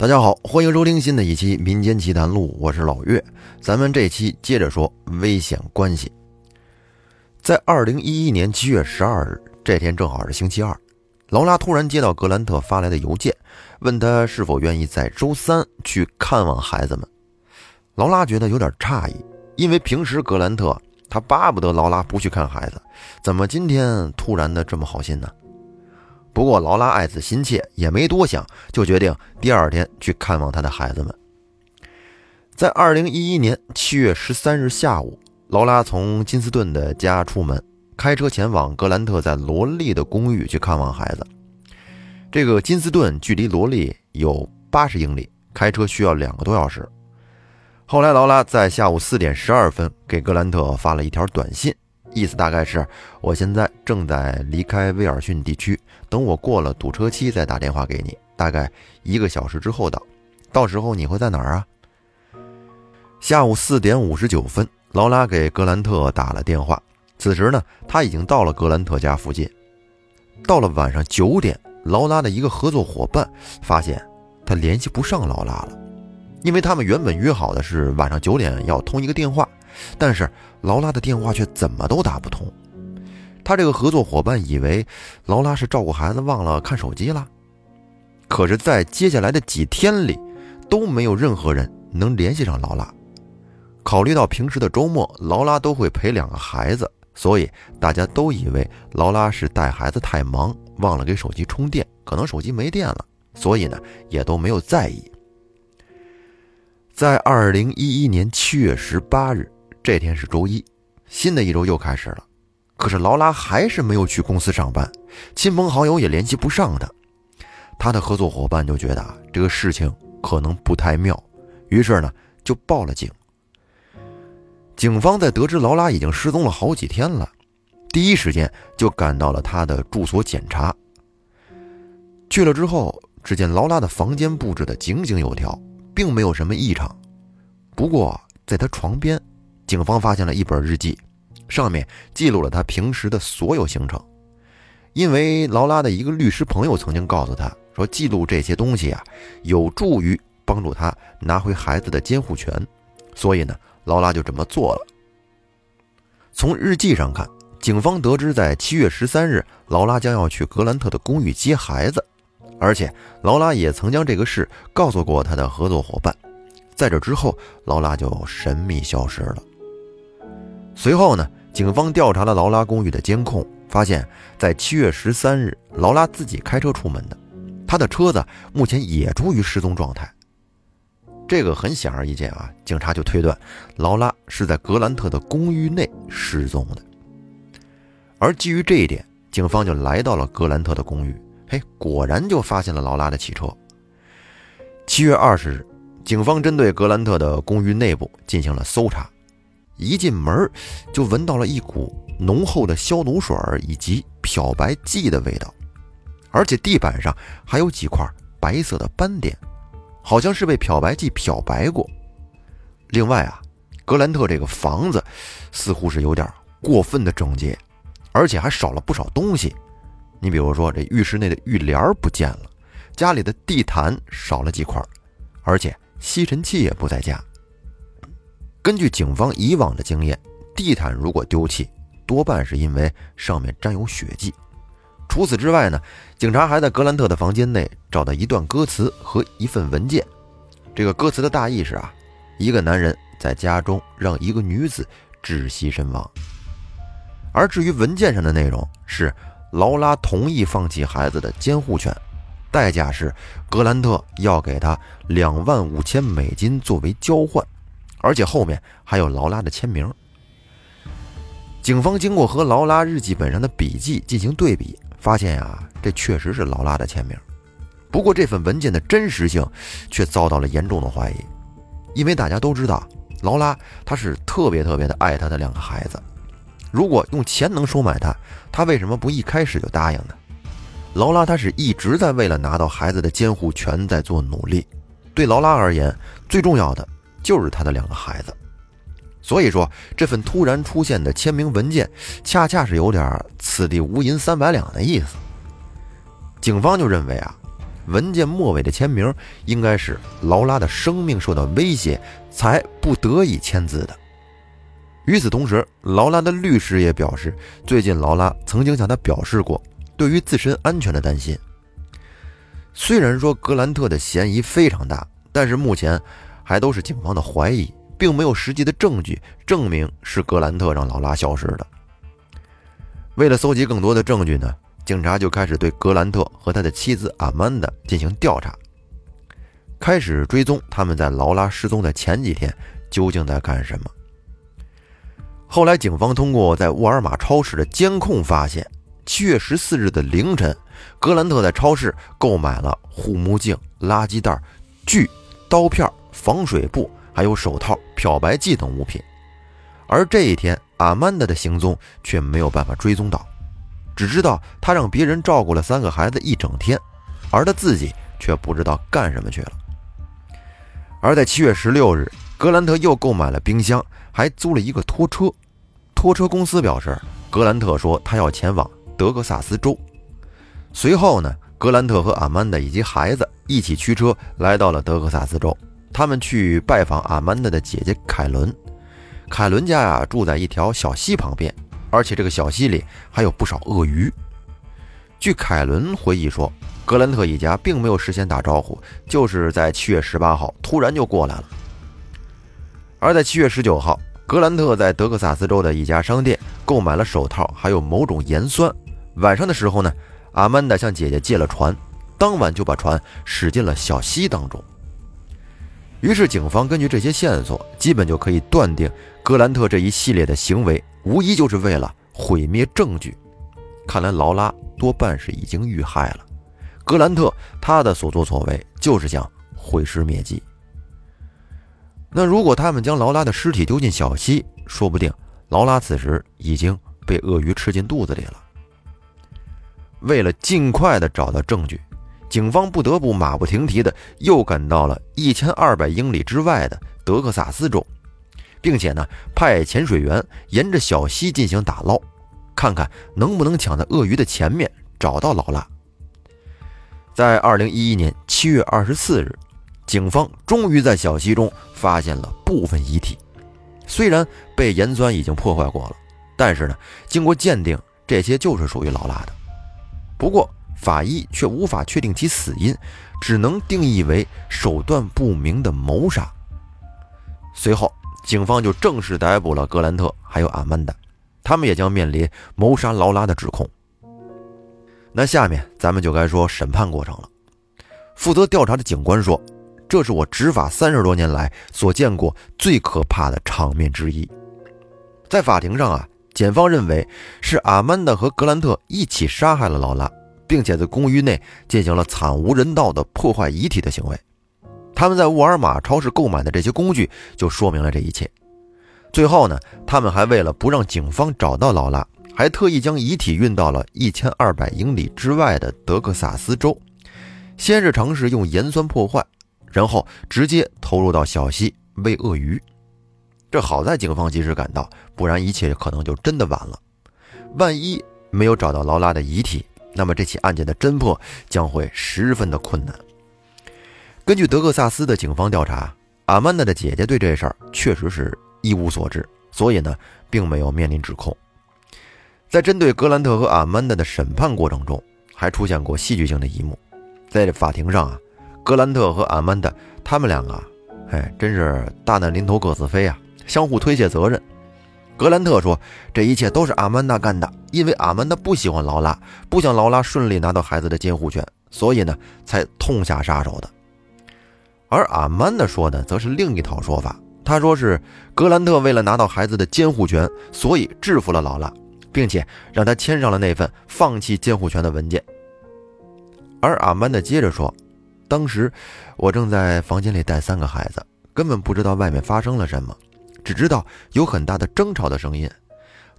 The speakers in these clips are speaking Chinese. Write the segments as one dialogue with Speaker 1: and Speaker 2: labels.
Speaker 1: 大家好，欢迎收听新的一期《民间奇谈录》，我是老岳。咱们这期接着说危险关系。在二零一一年七月十二日这天，正好是星期二，劳拉突然接到格兰特发来的邮件，问他是否愿意在周三去看望孩子们。劳拉觉得有点诧异，因为平时格兰特他巴不得劳拉不去看孩子，怎么今天突然的这么好心呢？不过劳拉爱子心切，也没多想，就决定第二天去看望他的孩子们。在二零一一年七月十三日下午，劳拉从金斯顿的家出门，开车前往格兰特在罗利的公寓去看望孩子。这个金斯顿距离罗利有八十英里，开车需要两个多小时。后来，劳拉在下午四点十二分给格兰特发了一条短信。意思大概是，我现在正在离开威尔逊地区，等我过了堵车期再打电话给你，大概一个小时之后到。到时候你会在哪儿啊？下午四点五十九分，劳拉给格兰特打了电话。此时呢，他已经到了格兰特家附近。到了晚上九点，劳拉的一个合作伙伴发现他联系不上劳拉了，因为他们原本约好的是晚上九点要通一个电话。但是劳拉的电话却怎么都打不通，他这个合作伙伴以为劳拉是照顾孩子忘了看手机了。可是，在接下来的几天里，都没有任何人能联系上劳拉。考虑到平时的周末，劳拉都会陪两个孩子，所以大家都以为劳拉是带孩子太忙，忘了给手机充电，可能手机没电了，所以呢，也都没有在意。在二零一一年七月十八日。这天是周一，新的一周又开始了。可是劳拉还是没有去公司上班，亲朋好友也联系不上她。他的合作伙伴就觉得这个事情可能不太妙，于是呢就报了警。警方在得知劳拉已经失踪了好几天了，第一时间就赶到了他的住所检查。去了之后，只见劳拉的房间布置的井井有条，并没有什么异常。不过在他床边。警方发现了一本日记，上面记录了他平时的所有行程。因为劳拉的一个律师朋友曾经告诉他说，记录这些东西啊，有助于帮助他拿回孩子的监护权，所以呢，劳拉就这么做了。从日记上看，警方得知在七月十三日，劳拉将要去格兰特的公寓接孩子，而且劳拉也曾将这个事告诉过他的合作伙伴。在这之后，劳拉就神秘消失了。随后呢，警方调查了劳拉公寓的监控，发现，在七月十三日，劳拉自己开车出门的，她的车子目前也处于失踪状态。这个很显而易见啊，警察就推断，劳拉是在格兰特的公寓内失踪的。而基于这一点，警方就来到了格兰特的公寓，嘿，果然就发现了劳拉的汽车。七月二十日，警方针对格兰特的公寓内部进行了搜查。一进门就闻到了一股浓厚的消毒水以及漂白剂的味道，而且地板上还有几块白色的斑点，好像是被漂白剂漂白过。另外啊，格兰特这个房子似乎是有点过分的整洁，而且还少了不少东西。你比如说，这浴室内的浴帘不见了，家里的地毯少了几块，而且吸尘器也不在家。根据警方以往的经验，地毯如果丢弃，多半是因为上面沾有血迹。除此之外呢，警察还在格兰特的房间内找到一段歌词和一份文件。这个歌词的大意是啊，一个男人在家中让一个女子窒息身亡。而至于文件上的内容是劳拉同意放弃孩子的监护权，代价是格兰特要给他两万五千美金作为交换。而且后面还有劳拉的签名。警方经过和劳拉日记本上的笔记进行对比，发现呀，这确实是劳拉的签名。不过这份文件的真实性却遭到了严重的怀疑，因为大家都知道，劳拉她是特别特别的爱她的两个孩子。如果用钱能收买她，她为什么不一开始就答应呢？劳拉她是一直在为了拿到孩子的监护权在做努力。对劳拉而言，最重要的。就是他的两个孩子，所以说这份突然出现的签名文件，恰恰是有点“此地无银三百两”的意思。警方就认为啊，文件末尾的签名应该是劳拉的生命受到威胁才不得已签字的。与此同时，劳拉的律师也表示，最近劳拉曾经向他表示过对于自身安全的担心。虽然说格兰特的嫌疑非常大，但是目前还都是警方的怀疑，并没有实际的证据证明是格兰特让劳拉消失的。为了搜集更多的证据呢，警察就开始对格兰特和他的妻子阿曼达进行调查，开始追踪他们在劳拉失踪的前几天究竟在干什么。后来，警方通过在沃尔玛超市的监控发现，七月十四日的凌晨，格兰特在超市购买了护目镜、垃圾袋、锯、刀片、防水布，还有手套、漂白剂等物品。而这一天，阿曼达的行踪却没有办法追踪到，只知道他让别人照顾了三个孩子一整天，而他自己却不知道干什么去了。而在七月十六日，格兰特又购买了冰箱，还租了一个拖车。拖车公司表示，格兰特说他要前往德克萨斯州。随后呢，格兰特和阿曼达以及孩子一起驱车来到了德克萨斯州。他们去拜访阿曼达的姐姐凯伦。凯伦家呀住在一条小溪旁边，而且这个小溪里还有不少鳄鱼。据凯伦回忆说，格兰特一家并没有事先打招呼，就是在七月十八号突然就过来了。而在七月十九号。格兰特在德克萨斯州的一家商店购买了手套，还有某种盐酸。晚上的时候呢，阿曼达向姐姐借了船，当晚就把船驶进了小溪当中。于是，警方根据这些线索，基本就可以断定格兰特这一系列的行为，无疑就是为了毁灭证据。看来劳拉多半是已经遇害了，格兰特他的所作所为就是想毁尸灭迹。那如果他们将劳拉的尸体丢进小溪，说不定劳拉此时已经被鳄鱼吃进肚子里了。为了尽快的找到证据，警方不得不马不停蹄的又赶到了一千二百英里之外的德克萨斯州，并且呢派潜水员沿着小溪进行打捞，看看能不能抢在鳄鱼的前面找到劳拉。在二零一一年七月二十四日。警方终于在小溪中发现了部分遗体，虽然被盐酸已经破坏过了，但是呢，经过鉴定，这些就是属于劳拉的。不过法医却无法确定其死因，只能定义为手段不明的谋杀。随后，警方就正式逮捕了格兰特还有阿曼达，他们也将面临谋杀劳拉的指控。那下面咱们就该说审判过程了。负责调查的警官说。这是我执法三十多年来所见过最可怕的场面之一。在法庭上啊，检方认为是阿曼达和格兰特一起杀害了劳拉，并且在公寓内进行了惨无人道的破坏遗体的行为。他们在沃尔玛超市购买的这些工具就说明了这一切。最后呢，他们还为了不让警方找到劳拉，还特意将遗体运到了一千二百英里之外的德克萨斯州，先是尝试用盐酸破坏。然后直接投入到小溪喂鳄鱼，这好在警方及时赶到，不然一切可能就真的晚了。万一没有找到劳拉的遗体，那么这起案件的侦破将会十分的困难。根据德克萨斯的警方调查，阿曼达的姐姐对这事儿确实是一无所知，所以呢，并没有面临指控。在针对格兰特和阿曼达的审判过程中，还出现过戏剧性的一幕，在这法庭上啊。格兰特和阿曼达，他们两个，哎，真是大难临头各自飞啊，相互推卸责任。格兰特说：“这一切都是阿曼达干的，因为阿曼达不喜欢劳拉，不想劳拉顺利拿到孩子的监护权，所以呢，才痛下杀手的。”而阿曼达说的则是另一套说法，他说是格兰特为了拿到孩子的监护权，所以制服了劳拉，并且让他签上了那份放弃监护权的文件。而阿曼达接着说。当时我正在房间里带三个孩子，根本不知道外面发生了什么，只知道有很大的争吵的声音。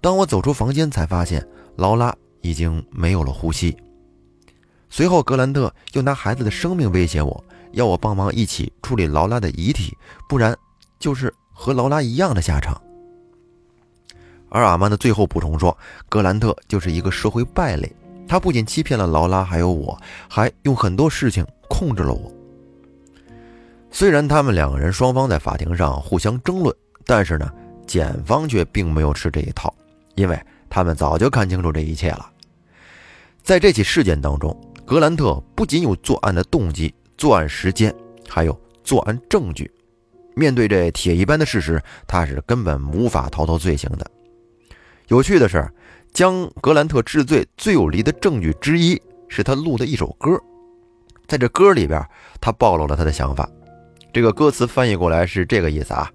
Speaker 1: 当我走出房间，才发现劳拉已经没有了呼吸。随后，格兰特又拿孩子的生命威胁我，要我帮忙一起处理劳拉的遗体，不然就是和劳拉一样的下场。而阿曼的最后补充说，格兰特就是一个社会败类，他不仅欺骗了劳拉，还有我，还用很多事情控制了我。虽然他们两个人双方在法庭上互相争论，但是呢，检方却并没有吃这一套，因为他们早就看清楚这一切了。在这起事件当中，格兰特不仅有作案的动机、作案时间，还有作案证据。面对这铁一般的事实，他是根本无法逃脱罪行的。有趣的是，将格兰特治罪最有力的证据之一，是他录的一首歌。在这歌里边，他暴露了他的想法。这个歌词翻译过来是这个意思啊，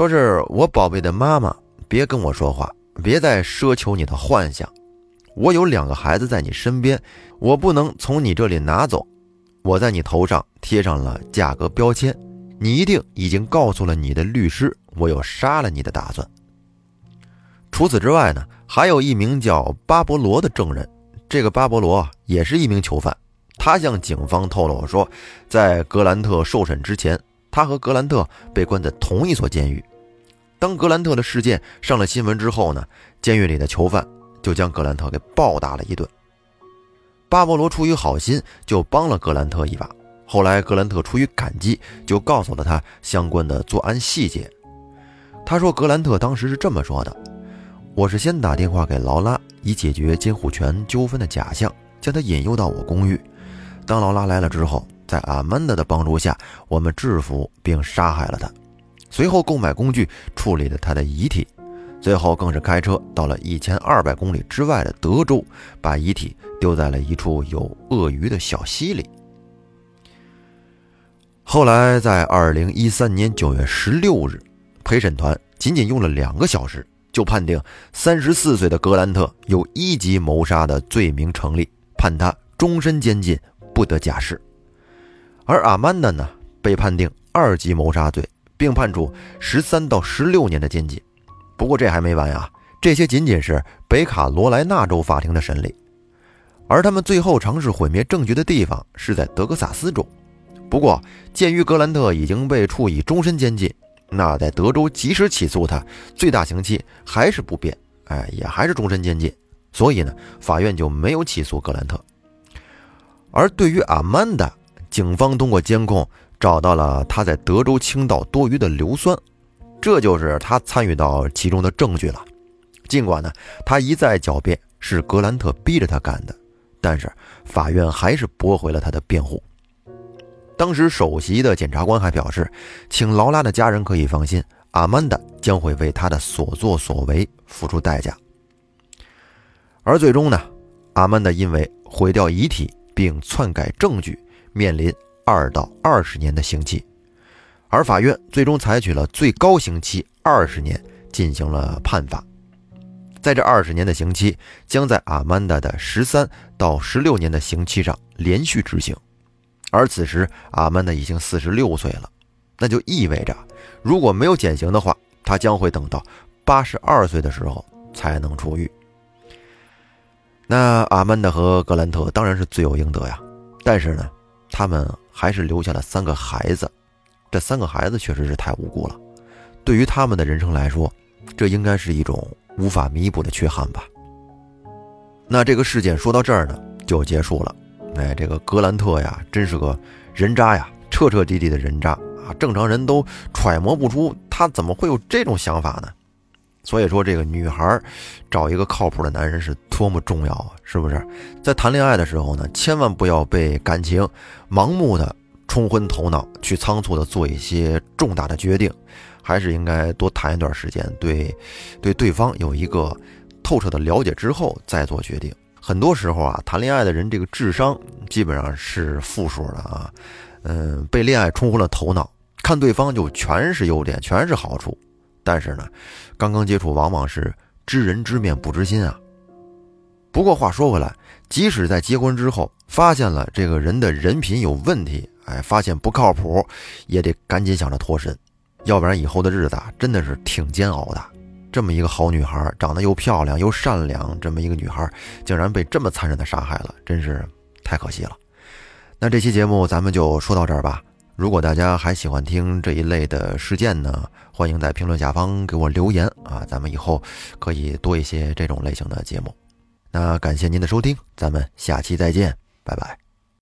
Speaker 1: 说是我宝贝的妈妈，别跟我说话，别再奢求你的幻想。我有两个孩子在你身边，我不能从你这里拿走。我在你头上贴上了价格标签，你一定已经告诉了你的律师，我有杀了你的打算。除此之外呢，还有一名叫巴勃罗的证人，这个巴勃罗也是一名囚犯。他向警方透露说，在格兰特受审之前，他和格兰特被关在同一所监狱。当格兰特的事件上了新闻之后呢，监狱里的囚犯就将格兰特给暴打了一顿。巴勃罗出于好心，就帮了格兰特一把。后来，格兰特出于感激，就告诉了他相关的作案细节。他说，格兰特当时是这么说的：“我是先打电话给劳拉，以解决监护权纠纷的假象，将他引诱到我公寓。”当劳拉来了之后，在阿曼达的帮助下，我们制服并杀害了他。随后购买工具处理了他的遗体，最后更是开车到了一千二百公里之外的德州，把遗体丢在了一处有鳄鱼的小溪里。后来在二零一三年九月十六日，陪审团仅仅用了两个小时，就判定三十四岁的格兰特有一级谋杀的罪名成立，判他终身监禁。不得假释，而阿曼达呢，被判定二级谋杀罪，并判处十三到十六年的监禁。不过这还没完呀，这些仅仅是北卡罗来纳州法庭的审理，而他们最后尝试毁灭证据的地方是在德克萨斯州。不过，鉴于格兰特已经被处以终身监禁，那在德州即使起诉他，最大刑期还是不变，哎，也还是终身监禁。所以呢，法院就没有起诉格兰特。而对于阿曼达，警方通过监控找到了他在德州倾倒多余的硫酸，这就是他参与到其中的证据了。尽管呢，他一再狡辩是格兰特逼着他干的，但是法院还是驳回了他的辩护。当时首席的检察官还表示，请劳拉的家人可以放心，阿曼达将会为他的所作所为付出代价。而最终呢，阿曼达因为毁掉遗体。并篡改证据，面临二到二十年的刑期，而法院最终采取了最高刑期二十年进行了判罚。在这二十年的刑期将在阿曼达的十三到十六年的刑期上连续执行，而此时阿曼达已经四十六岁了，那就意味着如果没有减刑的话，他将会等到八十二岁的时候才能出狱。那阿曼达和格兰特当然是罪有应得呀，但是呢，他们还是留下了三个孩子，这三个孩子确实是太无辜了，对于他们的人生来说，这应该是一种无法弥补的缺憾吧。那这个事件说到这儿呢，就结束了。哎，这个格兰特呀，真是个人渣呀，彻彻底底的人渣啊！正常人都揣摩不出他怎么会有这种想法呢。所以说，这个女孩找一个靠谱的男人是多么重要啊！是不是？在谈恋爱的时候呢，千万不要被感情盲目的冲昏头脑，去仓促的做一些重大的决定，还是应该多谈一段时间，对对对方有一个透彻的了解之后再做决定。很多时候啊，谈恋爱的人这个智商基本上是负数的啊，嗯，被恋爱冲昏了头脑，看对方就全是优点，全是好处。但是呢，刚刚接触往往是知人知面不知心啊。不过话说回来，即使在结婚之后发现了这个人的人品有问题，哎，发现不靠谱，也得赶紧想着脱身，要不然以后的日子啊真的是挺煎熬的。这么一个好女孩，长得又漂亮又善良，这么一个女孩竟然被这么残忍的杀害了，真是太可惜了。那这期节目咱们就说到这儿吧。如果大家还喜欢听这一类的事件呢，欢迎在评论下方给我留言啊，咱们以后可以多一些这种类型的节目。那感谢您的收听，咱们下期再见，拜拜。